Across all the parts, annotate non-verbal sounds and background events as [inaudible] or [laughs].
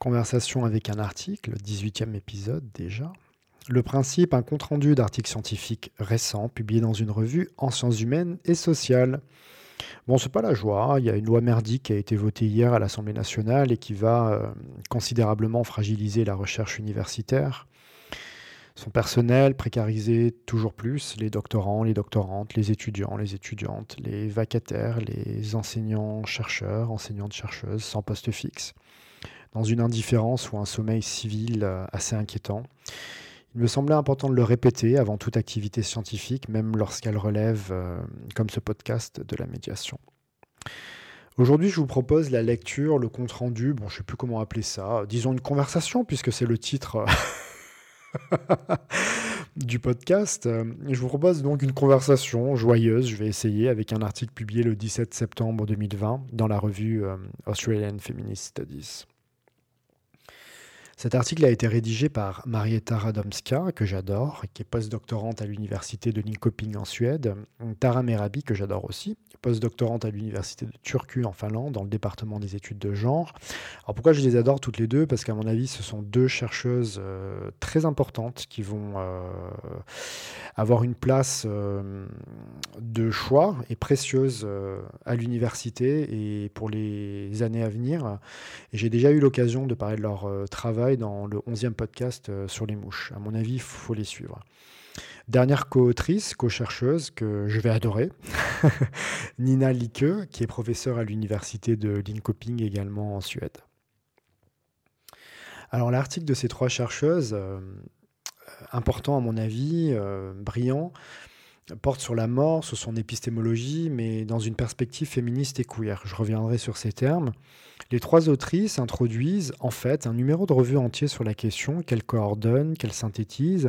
Conversation avec un article, 18e épisode déjà. Le principe, un compte-rendu d'articles scientifiques récents publié dans une revue en sciences humaines et sociales. Bon, c'est pas la joie. Il y a une loi merdique qui a été votée hier à l'Assemblée nationale et qui va euh, considérablement fragiliser la recherche universitaire. Son personnel précarisé toujours plus, les doctorants, les doctorantes, les étudiants, les étudiantes, les vacataires, les enseignants-chercheurs, enseignantes-chercheuses sans poste fixe dans une indifférence ou un sommeil civil euh, assez inquiétant. Il me semblait important de le répéter avant toute activité scientifique, même lorsqu'elle relève, euh, comme ce podcast, de la médiation. Aujourd'hui, je vous propose la lecture, le compte-rendu, bon, je ne sais plus comment appeler ça, disons une conversation, puisque c'est le titre [laughs] du podcast. Je vous propose donc une conversation joyeuse, je vais essayer, avec un article publié le 17 septembre 2020 dans la revue euh, Australian Feminist Studies. Cet article a été rédigé par Marietta Radomska, que j'adore, qui est postdoctorante à l'université de Linköping en Suède, Tara Merabi, que j'adore aussi, postdoctorante à l'université de Turku en Finlande, dans le département des études de genre. Alors pourquoi je les adore toutes les deux? Parce qu'à mon avis, ce sont deux chercheuses euh, très importantes qui vont euh, avoir une place euh, de choix et précieuse à l'université et pour les années à venir. J'ai déjà eu l'occasion de parler de leur travail dans le 11e podcast euh, sur les mouches. À mon avis, il faut les suivre. Dernière co-autrice, co-chercheuse que je vais adorer, [laughs] Nina Lieke, qui est professeure à l'université de Linköping également en Suède. Alors l'article de ces trois chercheuses, euh, important à mon avis, euh, brillant, porte sur la mort, sur son épistémologie, mais dans une perspective féministe et queer. Je reviendrai sur ces termes. Les trois autrices introduisent en fait un numéro de revue entier sur la question qu'elles coordonnent, qu'elles synthétisent,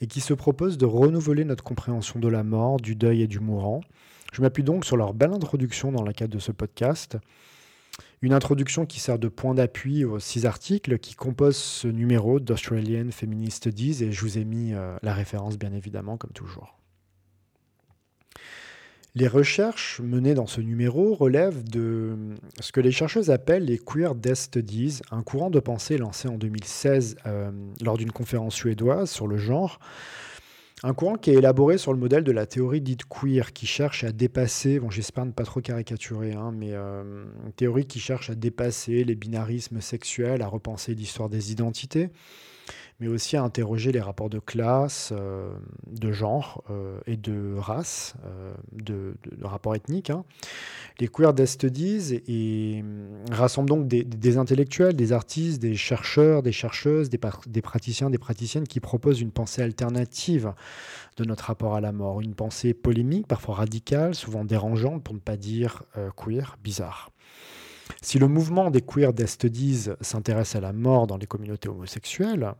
et qui se propose de renouveler notre compréhension de la mort, du deuil et du mourant. Je m'appuie donc sur leur belle introduction dans le cadre de ce podcast. Une introduction qui sert de point d'appui aux six articles qui composent ce numéro d'Australian Feminist Studies, et je vous ai mis euh, la référence bien évidemment, comme toujours. Les recherches menées dans ce numéro relèvent de ce que les chercheuses appellent les Queer Death Studies, un courant de pensée lancé en 2016 euh, lors d'une conférence suédoise sur le genre. Un courant qui est élaboré sur le modèle de la théorie dite queer, qui cherche à dépasser, bon j'espère ne pas trop caricaturer, hein, mais euh, une théorie qui cherche à dépasser les binarismes sexuels, à repenser l'histoire des identités, mais aussi à interroger les rapports de classe, euh, de genre euh, et de race, euh, de, rapports ethniques. Hein. Les Queer Death Studies et, rassemblent donc des, intellectuels, des artistes, des chercheurs, des chercheuses, des, des, praticiens, des praticiennes qui proposent une pensée alternative de notre rapport à la mort, une pensée polémique, parfois radicale, souvent dérangeante, pour ne pas dire queer, bizarre. Si le mouvement des Queer Death Studies s'intéresse à la mort dans les communautés homosexuelles,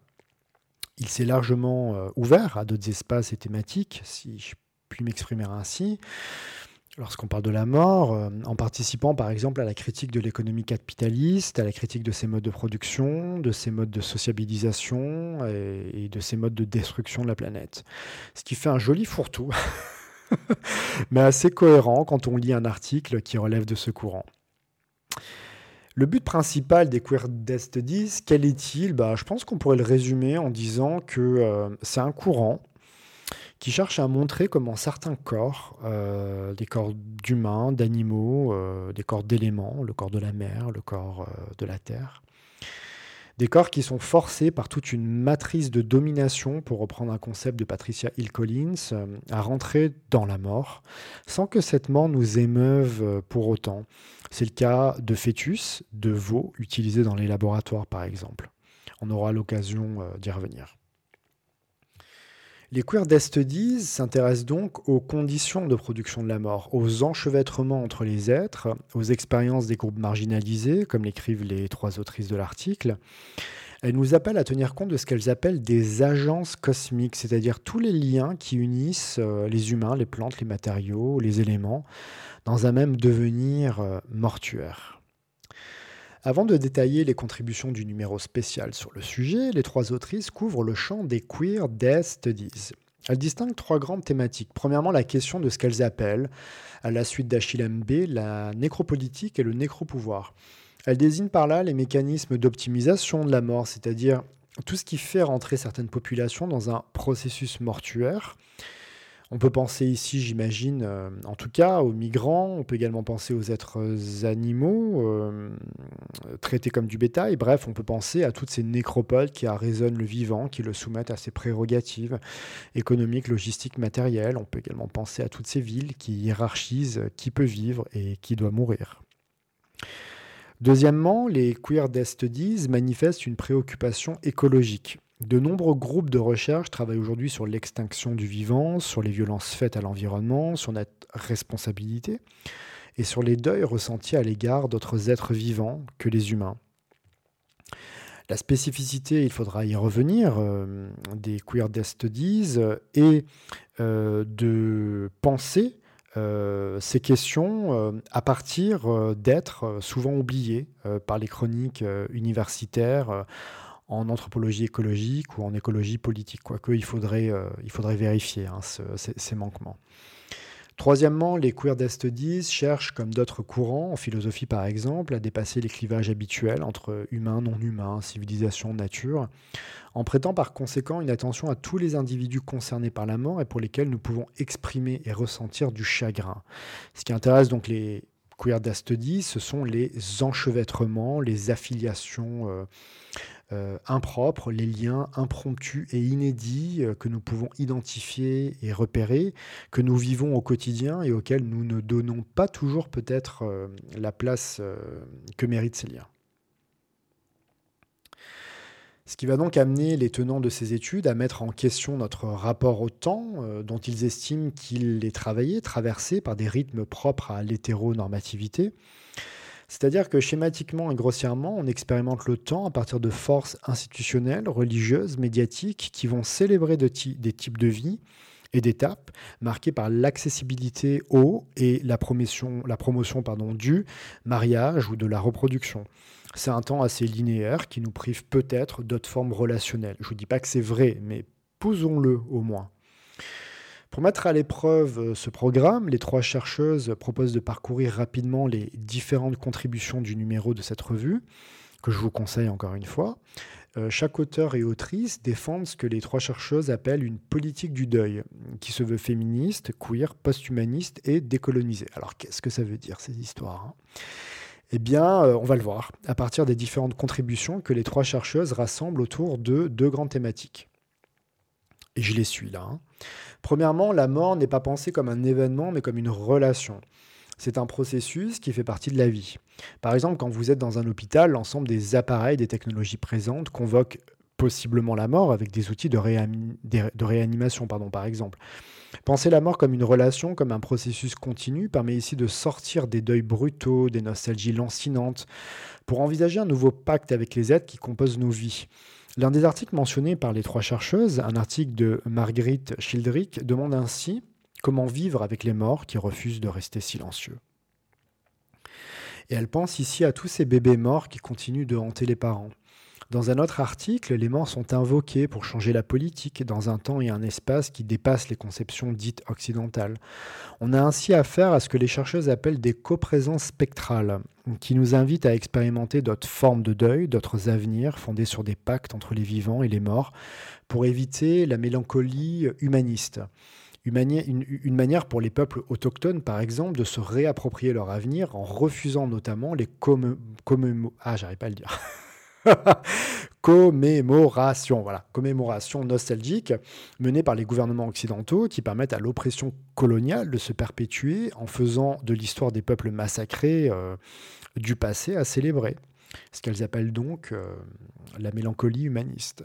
il s'est largement euh, ouvert à d'autres espaces et thématiques, si je puis m'exprimer ainsi, lorsqu'on parle de la mort, euh, en participant par exemple à la critique de l'économie capitaliste, à la critique de ses modes de production, de ses modes de sociabilisation et, de ses modes de destruction de la planète. Ce qui fait un joli fourre-tout, [laughs] mais assez cohérent quand on lit un article qui relève de ce courant. Le but principal des Queer Death Studies, quel est-il? Bah, Je pense qu'on pourrait le résumer en disant que euh, c'est un courant qui cherche à montrer comment certains corps, euh, des corps d'humains, d'animaux, euh, des corps d'éléments, le corps de la mer, le corps de la terre, des corps qui sont forcés par toute une matrice de domination, pour reprendre un concept de Patricia Hill Collins, euh, à rentrer dans la mort, sans que cette mort nous émeuve euh, pour autant. C'est le cas de fœtus, de veaux utilisés dans les laboratoires par exemple. On aura l'occasion euh, d'y revenir. Les Queer Death s'intéressent donc aux conditions de production de la mort, aux enchevêtrements entre les êtres, aux expériences des groupes marginalisés, comme l'écrivent les trois autrices de l'article. Elles nous appellent à tenir compte de ce qu'elles appellent des agences cosmiques, c'est-à-dire tous les liens qui unissent euh, les humains, les plantes, les matériaux, les éléments, dans un même devenir euh, mortuaire. Avant de détailler les contributions du numéro spécial sur le sujet, les trois autrices couvrent le champ des Queer Death Studies. Elles distinguent trois grandes thématiques. Premièrement, la question de ce qu'elles appellent, à la suite d'Achille MB, la nécropolitique et le nécropouvoir. Elle désigne par là les mécanismes d'optimisation de la mort, c'est-à-dire tout ce qui fait rentrer certaines populations dans un processus mortuaire on peut penser ici, j'imagine, euh, en tout cas, aux migrants. On peut également penser aux êtres animaux euh, traités comme du bétail. Bref, on peut penser à toutes ces nécropoles qui arraisonnent le vivant, qui le soumettent à ses prérogatives économiques, logistiques, matérielles. On peut également penser à toutes ces villes qui hiérarchisent qui peut vivre et qui doit mourir. Deuxièmement, les Queer Death Studies manifestent une préoccupation écologique. De nombreux groupes de recherche travaillent aujourd'hui sur l'extinction du vivant, sur les violences faites à l'environnement, sur notre responsabilité et sur les deuils ressentis à l'égard d'autres êtres vivants que les humains. La spécificité, il faudra y revenir, euh, des Queer Death Studies et euh, de penser euh, ces questions à partir d'êtres souvent oubliés par les chroniques universitaires en anthropologie écologique ou en écologie politique, quoique il faudrait, euh, il faudrait vérifier hein, ces, manquements. Troisièmement, les queer death studies cherchent, comme d'autres courants, en philosophie par exemple, à dépasser les clivages habituels entre humain, non humain, civilisation, nature, en prêtant par conséquent une attention à tous les individus concernés par la mort et pour lesquels nous pouvons exprimer et ressentir du chagrin. Ce qui intéresse donc les queer death studies, ce sont les enchevêtrements, les affiliations. Euh, euh, impropres, les liens impromptus et inédits euh, que nous pouvons identifier et repérer, que nous vivons au quotidien et auxquels nous ne donnons pas toujours peut-être euh, la place que méritent ces liens. Ce qui va donc amener les tenants de ces études à mettre en question notre rapport au temps, dont ils estiment qu'il est travaillé, traversé par des rythmes propres à l'hétéronormativité, c'est-à-dire que schématiquement et grossièrement, on expérimente le temps à partir de forces institutionnelles, religieuses, médiatiques, qui vont célébrer des types de vie et d'étapes marquées par l'accessibilité au et la promotion, la promotion pardon, du mariage ou de la reproduction. C'est un temps assez linéaire qui nous prive peut-être d'autres formes relationnelles. Je ne vous dis pas que c'est vrai, mais posons-le au moins. Pour mettre à l'épreuve euh, ce programme, les trois chercheuses proposent de parcourir rapidement les différentes contributions du numéro de cette revue, que je vous conseille encore une fois. Euh, chaque auteur et autrice défendent ce que les trois chercheuses appellent une politique du deuil, qui se veut féministe, queer, post-humaniste et décolonisée. Alors qu'est-ce que ça veut dire ces histoires hein? Eh bien, euh, on va le voir à partir des différentes contributions que les trois chercheuses rassemblent autour de deux grandes thématiques. Et je les suis là. Hein. Premièrement, la mort n'est pas pensée comme un événement, mais comme une relation. C'est un processus qui fait partie de la vie. Par exemple, quand vous êtes dans un hôpital, l'ensemble des appareils, des technologies présentes convoquent possiblement la mort avec des outils de, réanimation, pardon, par exemple. Penser la mort comme une relation, comme un processus continu, permet ici de sortir des deuils brutaux, des nostalgies lancinantes, pour envisager un nouveau pacte avec les êtres qui composent nos vies. L'un des articles mentionnés par les trois chercheuses, un article de Marguerite Schildrick, demande ainsi comment vivre avec les morts qui refusent de rester silencieux. Et elle pense ici à tous ces bébés morts qui continuent de hanter les parents. Dans un autre article, les morts sont invoqués pour changer la politique dans un temps et un espace qui dépassent les conceptions dites occidentales. On a ainsi affaire à ce que les chercheuses appellent des coprésences spectrales, qui nous invitent à expérimenter d'autres formes de deuil, d'autres avenirs fondés sur des pactes entre les vivants et les morts, pour éviter la mélancolie humaniste. Une, manière pour les peuples autochtones, par exemple, de se réapproprier leur avenir en refusant notamment les comme... ah, j'arrive pas à le dire. [laughs] [laughs] commémoration, voilà, commémoration nostalgique menée par les gouvernements occidentaux qui permettent à l'oppression coloniale de se perpétuer en faisant de l'histoire des peuples massacrés euh, du passé à célébrer ce qu'elles appellent donc euh, la mélancolie humaniste.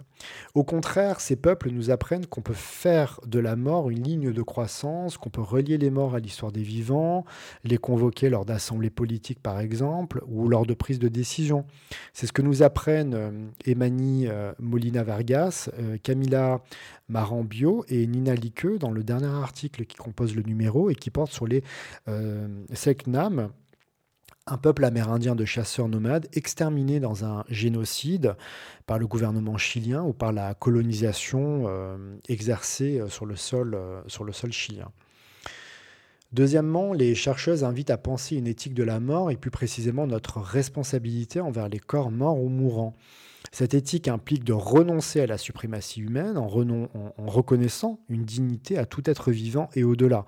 Au contraire, ces peuples nous apprennent qu'on peut faire de la mort une ligne de croissance, qu'on peut relier les morts à l'histoire des vivants, les convoquer lors d'assemblées politiques par exemple, ou lors de prises de décision. C'est ce que nous apprennent euh, Emani euh, Molina Vargas, Camila Marambio et Nina Lique dans le dernier article qui compose le numéro et qui porte sur les Seknam, un peuple amérindien de chasseurs nomades exterminé dans un génocide par le gouvernement chilien ou par la colonisation euh, exercée euh, sur le, sol, euh, sur le sol chilien. Deuxièmement, les chercheuses invitent à penser une éthique de la mort et plus précisément notre responsabilité envers les corps morts ou mourants. Cette éthique implique de renoncer à la suprématie humaine en, reconnaissant une dignité à tout être vivant et au-delà.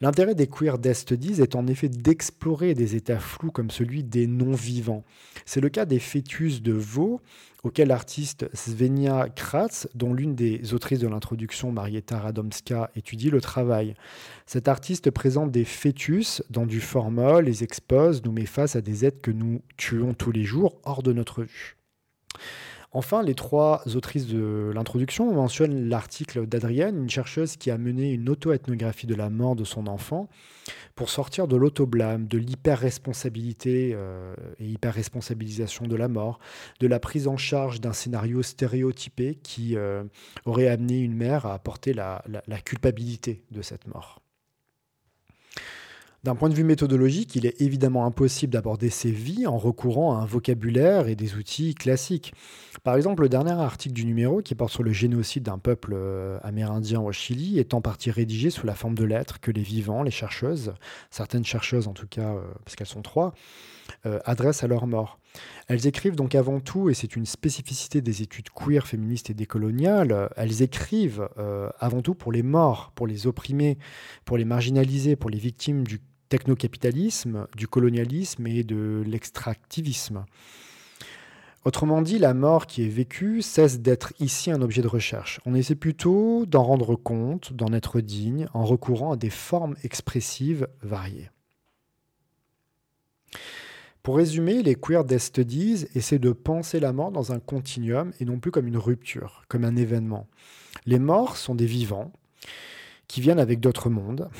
L'intérêt des queer death studies est en effet d'explorer des états flous comme celui des non-vivants. C'est le cas des fœtus de veau, auquel l'artiste Svenja Kratz, dont l'une des autrices de l'introduction, Marietta Radomska, étudie le travail. Cet artiste présente des fœtus dans du formol, les expose, nous met face à des êtres que nous tuons tous les jours hors de notre vue. Enfin, les trois autrices de l'introduction mentionnent l'article d'Adrienne, une chercheuse qui a mené une auto-ethnographie de la mort de son enfant pour sortir de l'autoblâme, de l'hyper-responsabilité euh, et hyper-responsabilisation de la mort, de la prise en charge d'un scénario stéréotypé qui euh, aurait amené une mère à porter la culpabilité de cette mort. D'un point de vue méthodologique, il est évidemment impossible d'aborder ces vies en recourant à un vocabulaire et des outils classiques. Par exemple, le dernier article du numéro, qui porte sur le génocide d'un peuple euh, amérindien au Chili, est en partie rédigé sous la forme de lettres que les vivants, les chercheuses, certaines chercheuses en tout cas, euh, parce qu'elles sont trois, euh, adressent à leurs morts. Elles écrivent donc avant tout, et c'est une spécificité des études queer, féministes et décoloniales, elles écrivent avant tout pour les morts, pour les opprimés, pour les marginalisés, pour les victimes du technocapitalisme, du colonialisme et de l'extractivisme. Autrement dit, la mort qui est vécue cesse d'être ici un objet de recherche. On essaie plutôt d'en rendre compte, d'en être digne, en recourant à des formes expressives variées. Pour résumer, les Queer Death Studies essaient de penser la mort dans un continuum et non plus comme une rupture, comme un événement. Les morts sont des vivants qui viennent avec d'autres mondes,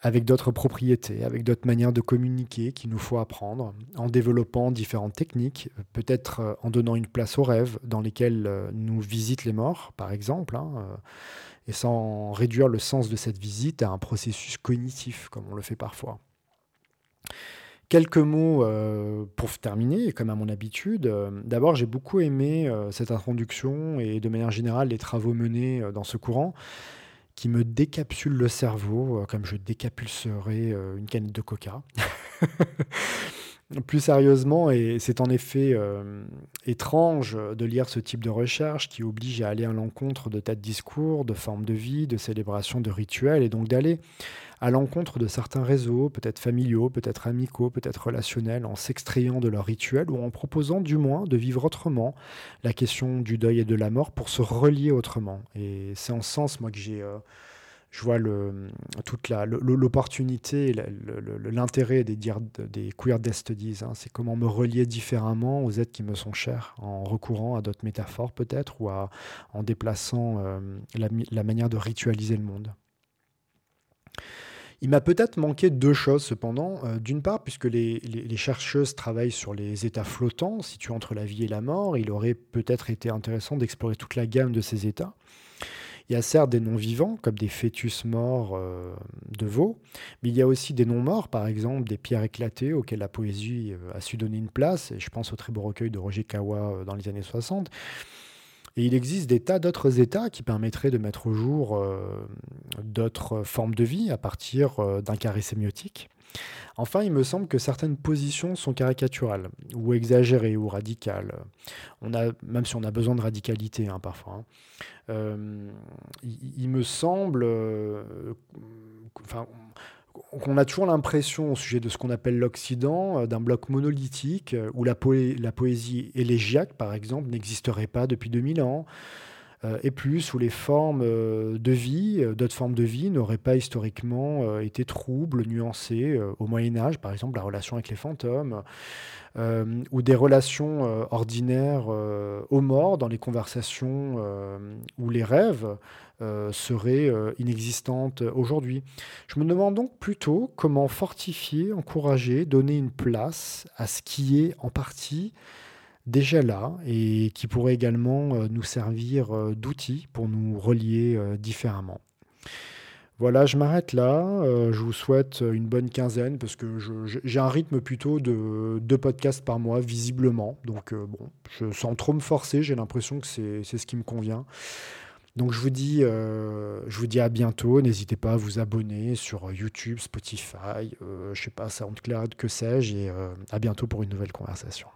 avec d'autres propriétés, avec d'autres manières de communiquer qu'il nous faut apprendre, en développant différentes techniques, peut-être euh, en donnant une place aux rêves dans lesquels euh, nous visitent les morts, par exemple, hein, euh, et sans réduire le sens de cette visite à un processus cognitif, comme on le fait parfois. Quelques mots pour terminer, comme à mon habitude. D'abord, j'ai beaucoup aimé cette introduction et de manière générale les travaux menés dans ce courant qui me décapsule le cerveau, euh, comme je décapulserais euh, une canette de coca. [laughs] Plus sérieusement, et c'est en effet euh, étrange de lire ce type de recherche qui oblige à aller à l'encontre de tas de discours, de formes de vie, de célébrations, de rituels, et donc d'aller à l'encontre de certains réseaux, peut-être familiaux, peut-être amicaux, peut-être relationnels, en s'extrayant de leurs rituels ou en proposant du moins de vivre autrement la question du deuil et de la mort pour se relier autrement. Et c'est en ce sens, moi, que j'ai... Euh, je vois toute l'opportunité, l'intérêt des, des queer death studies. Hein. C'est comment me relier différemment aux êtres qui me sont chers, en recourant à d'autres métaphores peut-être, ou en déplaçant euh, la, manière de ritualiser le monde. Il m'a peut-être manqué deux choses cependant. Euh, d'une part, puisque les, chercheuses travaillent sur les états flottants situés entre la vie et la mort, il aurait peut-être été intéressant d'explorer toute la gamme de ces états. Il y a certes des non-vivants, comme des fœtus morts euh, de veau, mais il y a aussi des non-morts, par exemple des pierres éclatées auxquelles la poésie euh, a su donner une place, et je pense au très beau recueil de Roger Kawa dans les années 60. Et il existe des tas d'autres états qui permettraient de mettre au jour euh, d'autres formes de vie à partir euh, d'un carré sémiotique. Enfin, il me semble que certaines positions sont caricaturales, ou exagérées, ou radicales. On a, même si on a besoin de radicalité hein, parfois. Hein. Euh, il, me semble, enfin, on a toujours l'impression au sujet de ce qu'on appelle l'Occident, euh, d'un bloc monolithique euh, où la, poésie élégiaque, par exemple, n'existerait pas depuis 2000 ans, euh, et plus où les formes de vie, d'autres formes de vie n'auraient pas historiquement été troubles, nuancées. au Moyen Âge, par exemple, la relation avec les fantômes, ou des relations ordinaires aux morts dans les conversations ou les rêves. Euh, serait euh, inexistante aujourd'hui. Je me demande donc plutôt comment fortifier, encourager, donner une place à ce qui est en partie déjà là et qui pourrait également euh, nous servir d'outil pour nous relier différemment. Voilà, je m'arrête là. je vous souhaite une bonne quinzaine parce que j'ai un rythme plutôt de deux podcasts par mois, visiblement. Donc, bon, je sens trop me forcer. J'ai l'impression que c'est ce qui me convient. Donc je vous dis, euh, je vous dis à bientôt. N'hésitez pas à vous abonner sur YouTube, Spotify, euh, je sais pas, SoundCloud, que sais-je, et euh, à bientôt pour une nouvelle conversation.